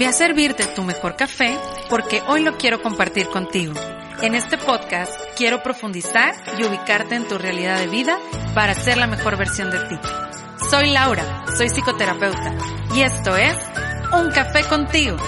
Ve a servirte tu mejor café porque hoy lo quiero compartir contigo. En este podcast quiero profundizar y ubicarte en tu realidad de vida para ser la mejor versión de ti. Soy Laura, soy psicoterapeuta y esto es Un Café contigo.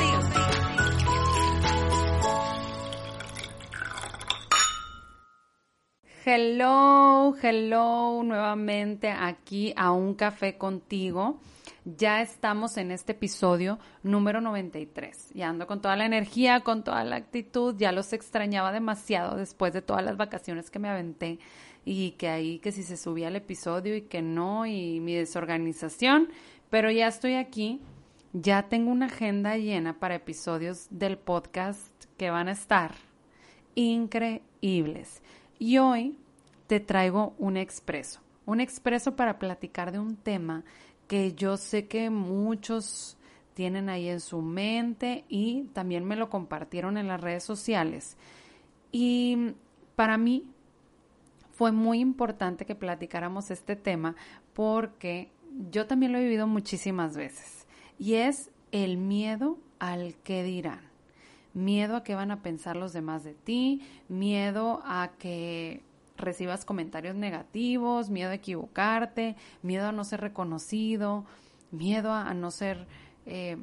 Hello, hello, nuevamente aquí a Un Café contigo. Ya estamos en este episodio número 93. Ya ando con toda la energía, con toda la actitud. Ya los extrañaba demasiado después de todas las vacaciones que me aventé y que ahí que si se subía el episodio y que no y mi desorganización. Pero ya estoy aquí. Ya tengo una agenda llena para episodios del podcast que van a estar increíbles. Y hoy te traigo un expreso. Un expreso para platicar de un tema que yo sé que muchos tienen ahí en su mente y también me lo compartieron en las redes sociales. Y para mí fue muy importante que platicáramos este tema porque yo también lo he vivido muchísimas veces y es el miedo al que dirán. Miedo a qué van a pensar los demás de ti, miedo a que recibas comentarios negativos, miedo a equivocarte, miedo a no ser reconocido, miedo a, no ser eh,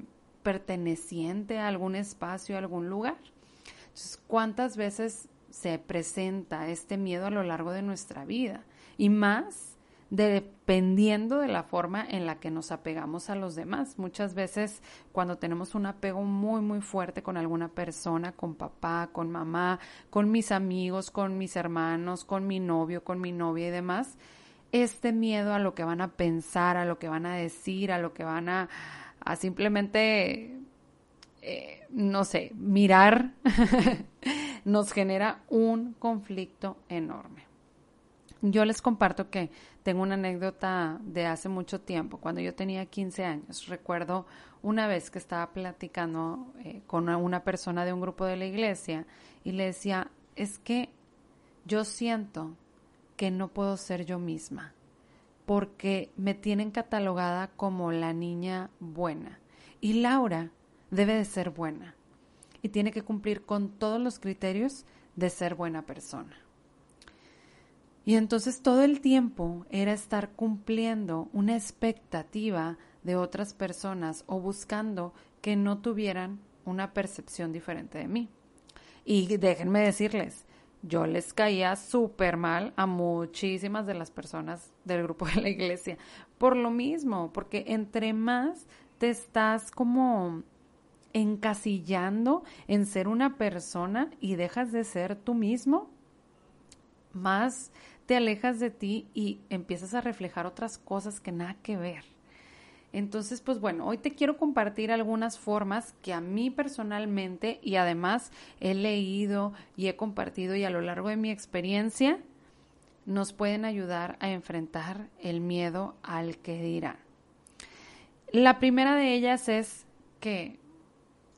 perteneciente a algún espacio, a algún lugar. Entonces, ¿cuántas veces se presenta este miedo a lo largo de nuestra vida? Y más dependiendo de la forma en la que nos apegamos a los demás. Muchas veces cuando tenemos un apego muy, muy fuerte con alguna persona, con papá, con mamá, con mis amigos, con mis hermanos, con mi novio, con mi novia y demás, este miedo a lo que van a pensar, a lo que van a decir, a lo que van a, a simplemente, eh, no sé, mirar, nos genera un conflicto enorme. Yo les comparto que tengo una anécdota de hace mucho tiempo, cuando yo tenía 15 años. Recuerdo una vez que estaba platicando eh, con una persona de un grupo de la iglesia y le decía, es que yo siento que no puedo ser yo misma porque me tienen catalogada como la niña buena y Laura debe de ser buena y tiene que cumplir con todos los criterios de ser buena persona. Y entonces todo el tiempo era estar cumpliendo una expectativa de otras personas o buscando que no tuvieran una percepción diferente de mí. Y déjenme decirles, yo les caía súper mal a muchísimas de las personas del grupo de la iglesia. Por lo mismo, porque entre más te estás como encasillando en ser una persona y dejas de ser tú mismo, más te alejas de ti y empiezas a reflejar otras cosas que nada que ver. Entonces, pues bueno, hoy te quiero compartir algunas formas que a mí personalmente y además he leído y he compartido y a lo largo de mi experiencia nos pueden ayudar a enfrentar el miedo al que dirán. La primera de ellas es que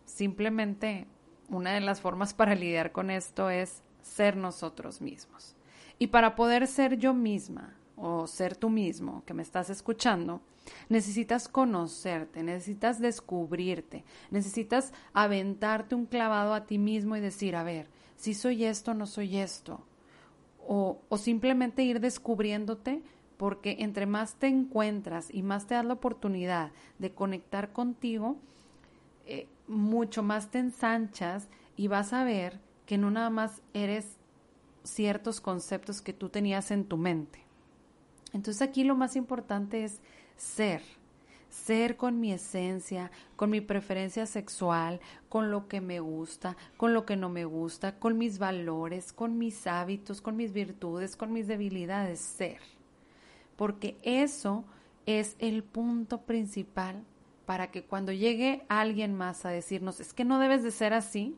simplemente una de las formas para lidiar con esto es ser nosotros mismos. Y para poder ser yo misma o ser tú mismo que me estás escuchando, necesitas conocerte, necesitas descubrirte, necesitas aventarte un clavado a ti mismo y decir, a ver, si soy esto, no soy esto. O, o simplemente ir descubriéndote porque entre más te encuentras y más te das la oportunidad de conectar contigo, eh, mucho más te ensanchas y vas a ver que no nada más eres ciertos conceptos que tú tenías en tu mente. Entonces aquí lo más importante es ser, ser con mi esencia, con mi preferencia sexual, con lo que me gusta, con lo que no me gusta, con mis valores, con mis hábitos, con mis virtudes, con mis debilidades, ser. Porque eso es el punto principal para que cuando llegue alguien más a decirnos, es que no debes de ser así,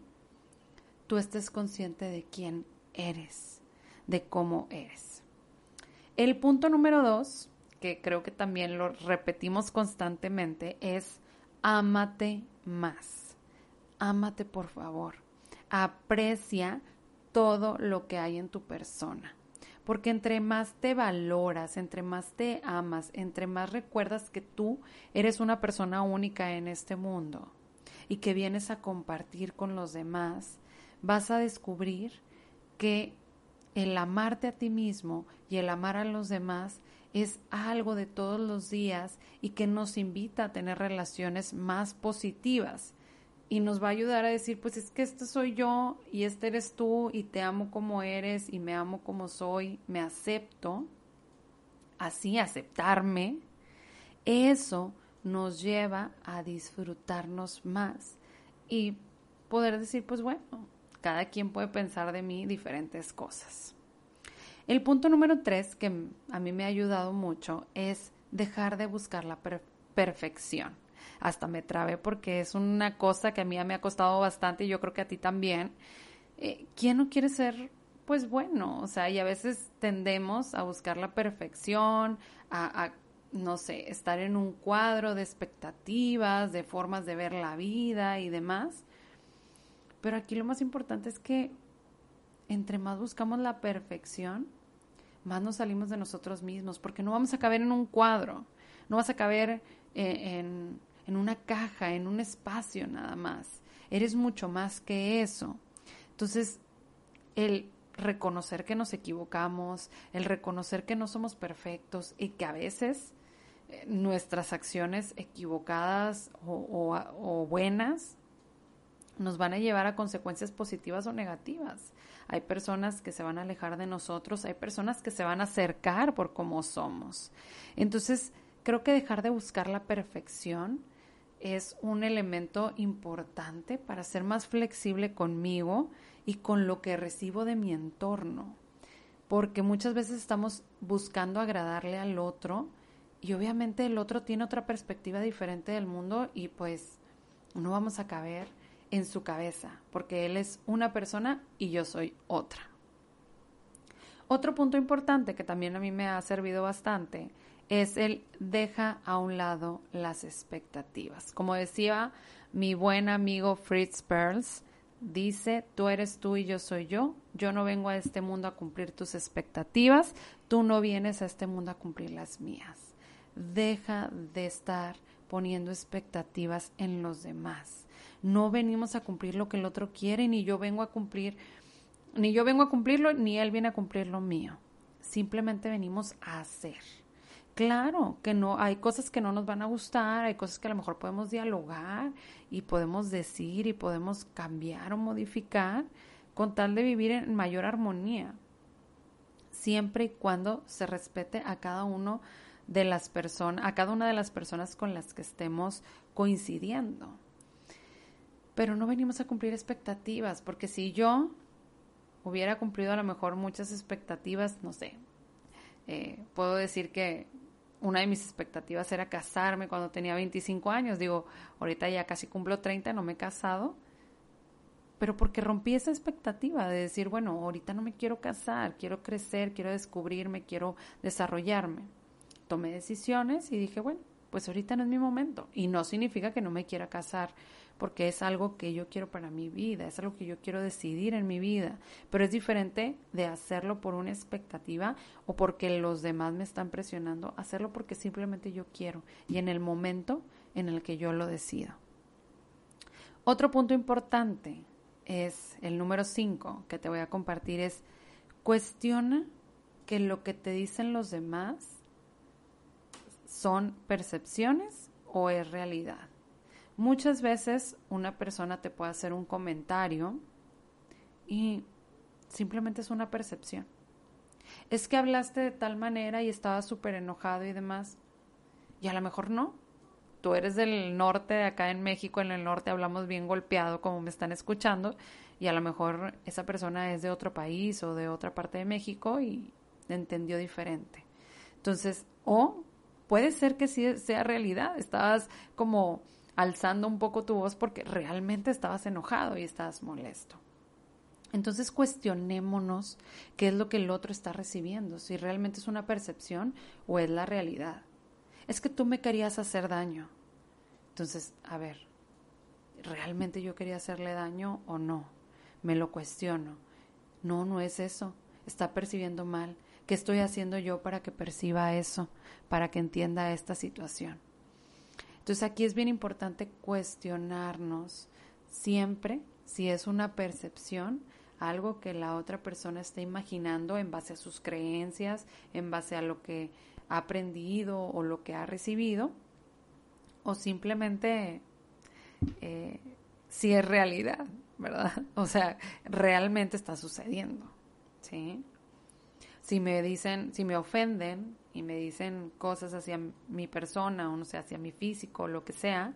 tú estés consciente de quién eres, de cómo eres. El punto número dos, que creo que también lo repetimos constantemente, es ámate más. Ámate por favor. Aprecia todo lo que hay en tu persona. Porque entre más te valoras, entre más te amas, entre más recuerdas que tú eres una persona única en este mundo, y que vienes a compartir con los demás, vas a descubrir que el amarte a ti mismo y el amar a los demás es algo de todos los días y que nos invita a tener relaciones más positivas. Y nos va a ayudar a decir, pues es que este soy yo y este eres tú y te amo como eres y me amo como soy, me acepto, así aceptarme, eso nos lleva a disfrutarnos más y poder decir, pues bueno, cada quien puede pensar de mí diferentes cosas. El punto número tres que a mí me ha ayudado mucho es dejar de buscar la perfección. Hasta me trabé porque es una cosa que a mí me ha costado bastante y yo creo que a ti también. Eh, ¿Quién no quiere ser pues bueno? O sea, y a veces tendemos a buscar la perfección, a no sé, estar en un cuadro de expectativas, de formas de ver la vida y demás. Pero aquí lo más importante es que entre más buscamos la perfección, más nos salimos de nosotros mismos, porque no vamos a caber en un cuadro, no vas a caber eh, en, en una caja, en un espacio nada más. Eres mucho más que eso. Entonces, el reconocer que nos equivocamos, el reconocer que no somos perfectos y que a veces eh, nuestras acciones equivocadas o, o, buenas nos van a llevar a consecuencias positivas o negativas. Hay personas que se van a alejar de nosotros, hay personas que se van a acercar por cómo somos. Entonces, creo que dejar de buscar la perfección es un elemento importante para ser más flexible conmigo y con lo que recibo de mi entorno. Porque muchas veces estamos buscando agradarle al otro y obviamente el otro tiene otra perspectiva diferente del mundo y pues no vamos a caber en su cabeza, porque él es una persona y yo soy otra. Otro punto importante que también a mí me ha servido bastante es el deja a un lado las expectativas. Como decía mi buen amigo Fritz Perls, dice, tú eres tú y yo soy yo, yo no vengo a este mundo a cumplir tus expectativas, tú no vienes a este mundo a cumplir las mías. Deja de estar poniendo expectativas en los demás no venimos a cumplir lo que el otro quiere, ni yo vengo a cumplir, ni yo vengo a cumplirlo, ni él viene a cumplir lo mío. Simplemente venimos a hacer. Claro que no, hay cosas que no nos van a gustar, hay cosas que a lo mejor podemos dialogar y podemos decir y podemos cambiar o modificar con tal de vivir en mayor armonía, siempre y cuando se respete a cada uno de las personas, a cada una de las personas con las que estemos coincidiendo pero no venimos a cumplir expectativas, porque si yo hubiera cumplido a lo mejor muchas expectativas, no sé, eh, puedo decir que una de mis expectativas era casarme cuando tenía 25 años, digo, ahorita ya casi cumplo 30, no me he casado, pero porque rompí esa expectativa de decir, bueno, ahorita no me quiero casar, quiero crecer, quiero descubrirme, quiero desarrollarme. Tomé decisiones y dije, bueno, pues ahorita no es mi momento. Y no significa que no me quiera casar porque es algo que yo quiero para mi vida, es algo que yo quiero decidir en mi vida, pero es diferente de hacerlo por una expectativa o porque los demás me están presionando, hacerlo porque simplemente yo quiero y en el momento en el que yo lo decido. Otro punto importante es el número 5 que te voy a compartir es cuestiona que lo que te dicen los demás son percepciones o es realidad. Muchas veces una persona te puede hacer un comentario y simplemente es una percepción. Es que hablaste de tal manera y estabas súper enojado y demás. Y a lo mejor no. Tú eres del norte, acá en México, en el norte hablamos bien golpeado como me están escuchando y a lo mejor esa persona es de otro país o de otra parte de México y entendió diferente. Entonces, o puede ser que sí sea realidad, estabas como alzando un poco tu voz porque realmente estabas enojado y estabas molesto. Entonces cuestionémonos qué es lo que el otro está recibiendo, si realmente es una percepción o es la realidad. Es que tú me querías hacer daño. Entonces, a ver, ¿realmente yo quería hacerle daño o no? Me lo cuestiono. No, no es eso. Está percibiendo mal. ¿Qué estoy haciendo yo para que perciba eso? Para que entienda esta situación. Entonces aquí es bien importante cuestionarnos siempre si es una percepción, algo que la otra persona está imaginando en base a sus creencias, en base a lo que ha aprendido o lo que ha recibido, o simplemente eh, si es realidad, ¿verdad? O sea, realmente está sucediendo, ¿sí? Si me dicen, si me ofenden y me dicen cosas hacia mi persona o no sé, hacia mi físico, lo que sea,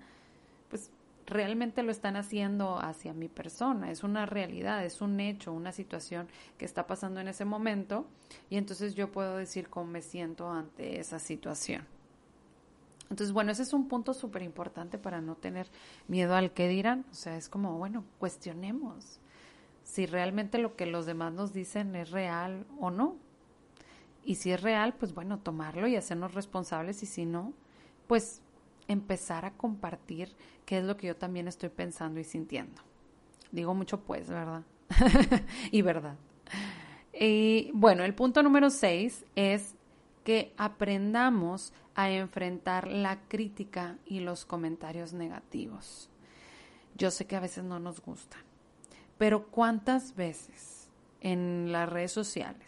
pues realmente lo están haciendo hacia mi persona, es una realidad, es un hecho, una situación que está pasando en ese momento y entonces yo puedo decir cómo me siento ante esa situación. Entonces, bueno, ese es un punto súper importante para no tener miedo al que dirán. O sea, es como, bueno, cuestionemos si realmente lo que los demás nos dicen es real o no. Y si es real, pues bueno, tomarlo y hacernos responsables. Y si no, pues empezar a compartir qué es lo que yo también estoy pensando y sintiendo. Digo mucho pues, ¿verdad? y verdad. Y bueno, el punto número seis es que aprendamos a enfrentar la crítica y los comentarios negativos. Yo sé que a veces no nos gustan, pero ¿cuántas veces en las redes sociales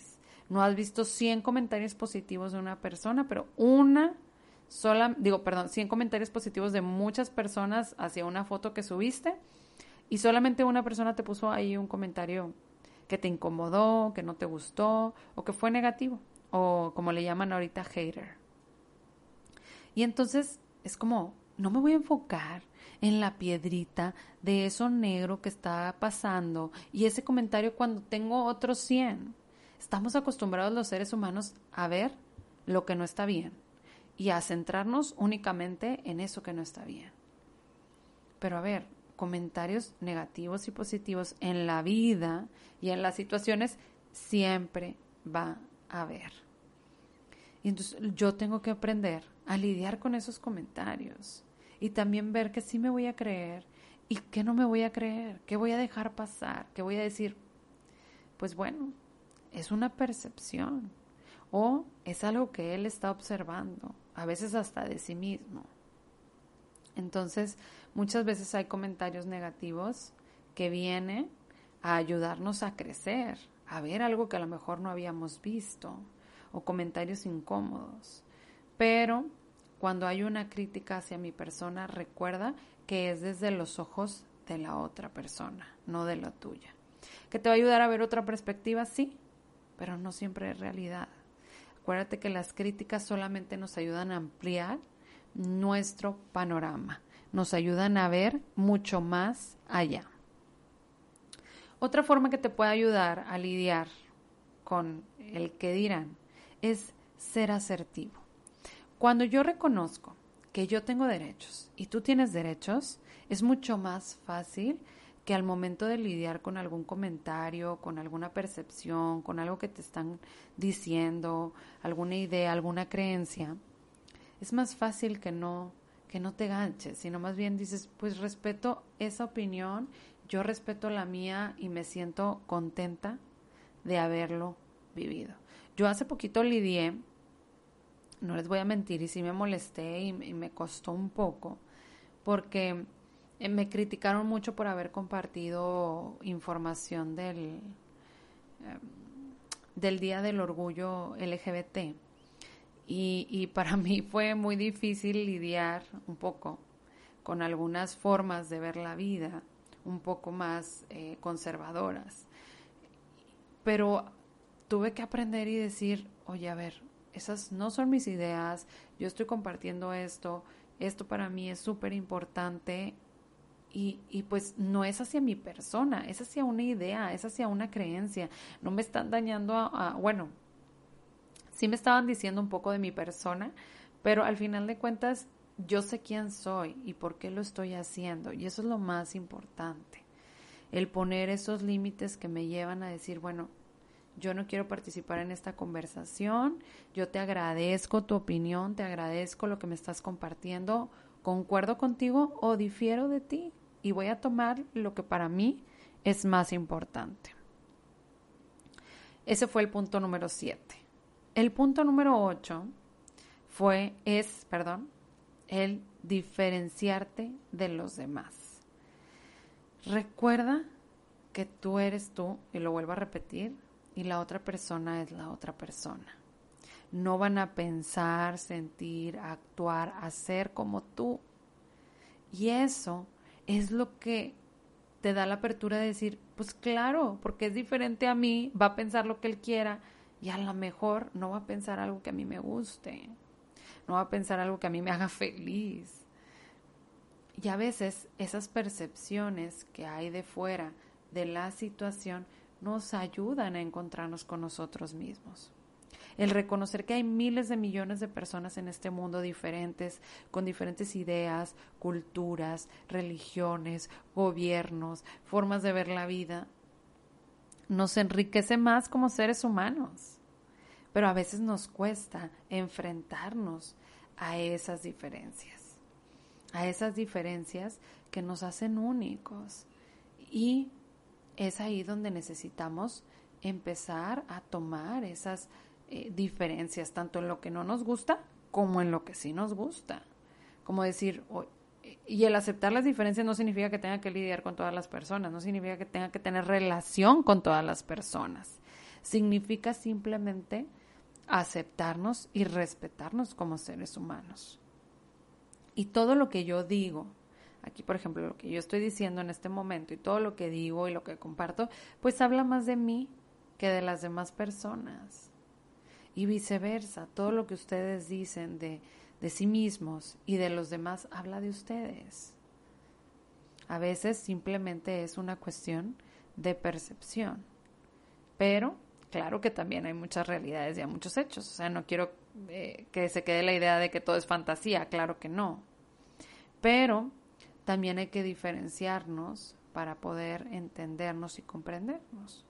no has visto 100 comentarios positivos de una persona, pero una sola, digo, perdón, 100 comentarios positivos de muchas personas hacia una foto que subiste y solamente una persona te puso ahí un comentario que te incomodó, que no te gustó o que fue negativo? o como le llaman ahorita hater. Y entonces es como, no me voy a enfocar en la piedrita de eso negro que está pasando y ese comentario cuando tengo otros 100. Estamos acostumbrados los seres humanos a ver lo que no está bien y a centrarnos únicamente en eso que no está bien. Pero a ver, comentarios negativos y positivos en la vida y en las situaciones siempre va a ver. Y entonces yo tengo que aprender a lidiar con esos comentarios y también ver que sí me voy a creer y que no me voy a creer, que voy a dejar pasar, que voy a decir, pues bueno, es una percepción o es algo que él está observando, a veces hasta de sí mismo. Entonces, muchas veces hay comentarios negativos que vienen a ayudarnos a crecer, a ver algo que a lo mejor no habíamos visto o comentarios incómodos. Pero cuando hay una crítica hacia mi persona, recuerda que es desde los ojos de la otra persona, no de la tuya. ¿Que te va a ayudar a ver otra perspectiva? Sí, pero no siempre es realidad. Acuérdate que las críticas solamente nos ayudan a ampliar nuestro panorama, nos ayudan a ver mucho más allá. Otra forma que te puede ayudar a lidiar con el que dirán es ser asertivo. Cuando yo reconozco que yo tengo derechos y tú tienes derechos, es mucho más fácil que al momento de lidiar con algún comentario, con alguna percepción, con algo que te están diciendo, alguna idea, alguna creencia, es más fácil que no que no te ganches, sino más bien dices, pues respeto esa opinión yo respeto la mía y me siento contenta de haberlo vivido. Yo hace poquito lidié, no les voy a mentir, y sí me molesté y, me costó un poco, porque me criticaron mucho por haber compartido información del, em, del Día del Orgullo LGBT. Y, y para mí fue muy difícil lidiar un poco con algunas formas de ver la vida un poco más eh, conservadoras. Pero tuve que aprender y decir, oye, a ver, esas no son mis ideas, yo estoy compartiendo esto, esto para mí es súper importante y, y, pues no es hacia mi persona, es hacia una idea, es hacia una creencia, no me están dañando a, a bueno, sí me estaban diciendo un poco de mi persona, pero al final de cuentas yo sé quién soy y por qué lo estoy haciendo. Y eso es lo más importante. El poner esos límites que me llevan a decir, bueno, yo no quiero participar en esta conversación, yo te agradezco tu opinión, te agradezco lo que me estás compartiendo, concuerdo contigo o difiero de ti y voy a tomar lo que para mí es más importante. Ese fue el punto número 7. El punto número 8 fue, es, perdón, el diferenciarte de los demás. Recuerda que tú eres tú, y lo vuelvo a repetir, y la otra persona es la otra persona. No van a pensar, sentir, actuar, hacer como tú. Y eso es lo que te da la apertura de decir, pues claro, porque es diferente a mí, va a pensar lo que él quiera y a lo mejor no va a pensar algo que a mí me guste, no va a pensar algo que a mí me haga feliz. Y a veces esas percepciones que hay de fuera de la situación nos ayudan a encontrarnos con nosotros mismos el reconocer que hay miles de millones de personas en este mundo diferentes, con diferentes ideas, culturas, religiones, gobiernos, formas de ver la vida, nos enriquece más como seres humanos. Pero a veces nos cuesta enfrentarnos a esas diferencias, a esas diferencias que nos hacen únicos. Y es ahí donde necesitamos empezar a tomar esas eh, diferencias, tanto en lo que no nos gusta como en lo que sí nos gusta. Como decir, y el aceptar las diferencias no significa que tenga que lidiar con todas las personas, no significa que tenga que tener relación con todas las personas. Significa simplemente aceptarnos y respetarnos como seres humanos. Y todo lo que yo digo, aquí por ejemplo, lo que yo estoy diciendo en este momento y todo lo que digo y lo que comparto, pues habla más de mí que de las demás personas y viceversa. Todo lo que ustedes dicen de, de sí mismos y de los demás habla de ustedes. A veces simplemente es una cuestión de percepción. Pero claro que también hay muchas realidades y hay muchos hechos. O sea, no quiero eh, que se quede la idea de que todo es fantasía, claro que no. Pero también hay que diferenciarnos para poder entendernos y comprendernos.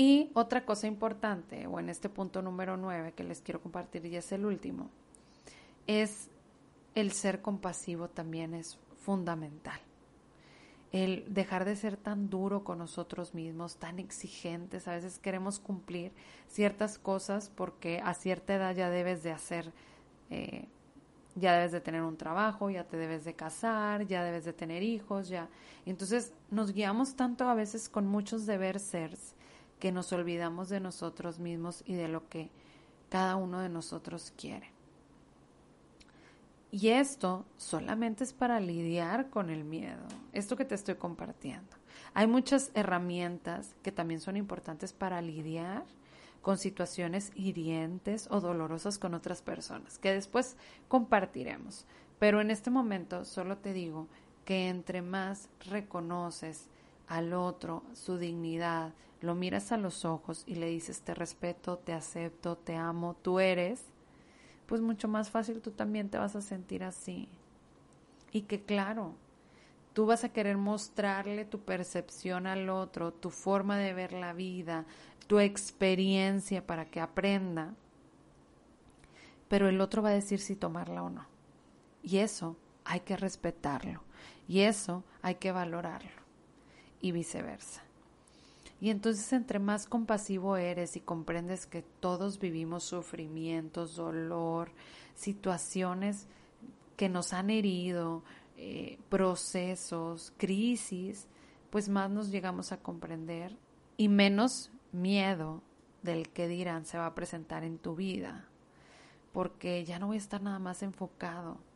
Y otra cosa importante, o en este punto número nueve que les quiero compartir y es el último, es el ser compasivo también es fundamental. El dejar de ser tan duro con nosotros mismos, tan exigentes. A veces queremos cumplir ciertas cosas porque a cierta edad ya debes de hacer, eh, ya debes de tener un trabajo, ya te debes de casar, ya debes de tener hijos, ya. Entonces nos guiamos tanto a veces con muchos deber seres que nos olvidamos de nosotros mismos y de lo que cada uno de nosotros quiere. Y esto solamente es para lidiar con el miedo, esto que te estoy compartiendo. Hay muchas herramientas que también son importantes para lidiar con situaciones hirientes o dolorosas con otras personas, que después compartiremos. Pero en este momento solo te digo que entre más reconoces al otro su dignidad, lo miras a los ojos y le dices te respeto, te acepto, te amo, tú eres, pues mucho más fácil tú también te vas a sentir así. Y que claro, tú vas a querer mostrarle tu percepción al otro, tu forma de ver la vida, tu experiencia para que aprenda, pero el otro va a decir si tomarla o no. Y eso hay que respetarlo y eso hay que valorarlo y viceversa. Y entonces entre más compasivo eres y comprendes que todos vivimos sufrimientos, dolor, situaciones que nos han herido, eh, procesos, crisis, pues más nos llegamos a comprender y menos miedo del que dirán se va a presentar en tu vida, porque ya no voy a estar nada más enfocado en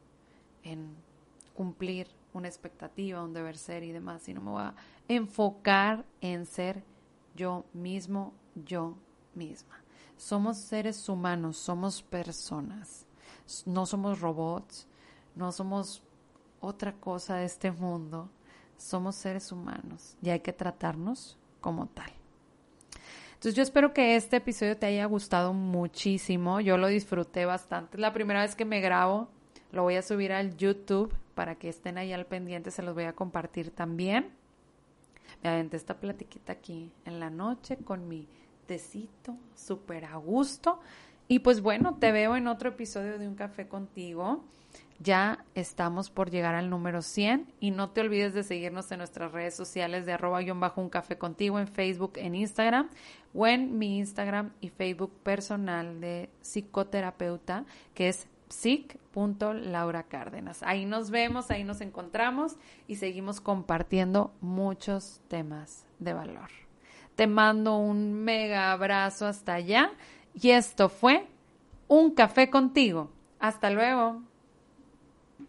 cumplir una expectativa, un deber ser y demás, sino me voy a enfocar en ser yo mismo, yo misma. Somos seres humanos, somos personas, no somos robots, no somos otra cosa de este mundo, somos seres humanos y hay que tratarnos como tal. Entonces yo espero que este episodio te haya gustado muchísimo, yo lo disfruté bastante, es la primera vez que me grabo, lo voy a subir al YouTube para que estén ahí al pendiente, se los voy a compartir también. Me esta platiquita aquí en la noche con mi tecito, súper a gusto. Y pues bueno, te veo en otro episodio de Un Café contigo. Ya estamos por llegar al número 100 y no te olvides de seguirnos en nuestras redes sociales de arroba guion bajo un café contigo en Facebook, en Instagram o en mi Instagram y Facebook personal de psicoterapeuta que es psic.lauracárdenas. Ahí nos vemos, ahí nos encontramos y seguimos compartiendo muchos temas de valor. Te mando un mega abrazo hasta allá y esto fue Un café contigo. Hasta luego.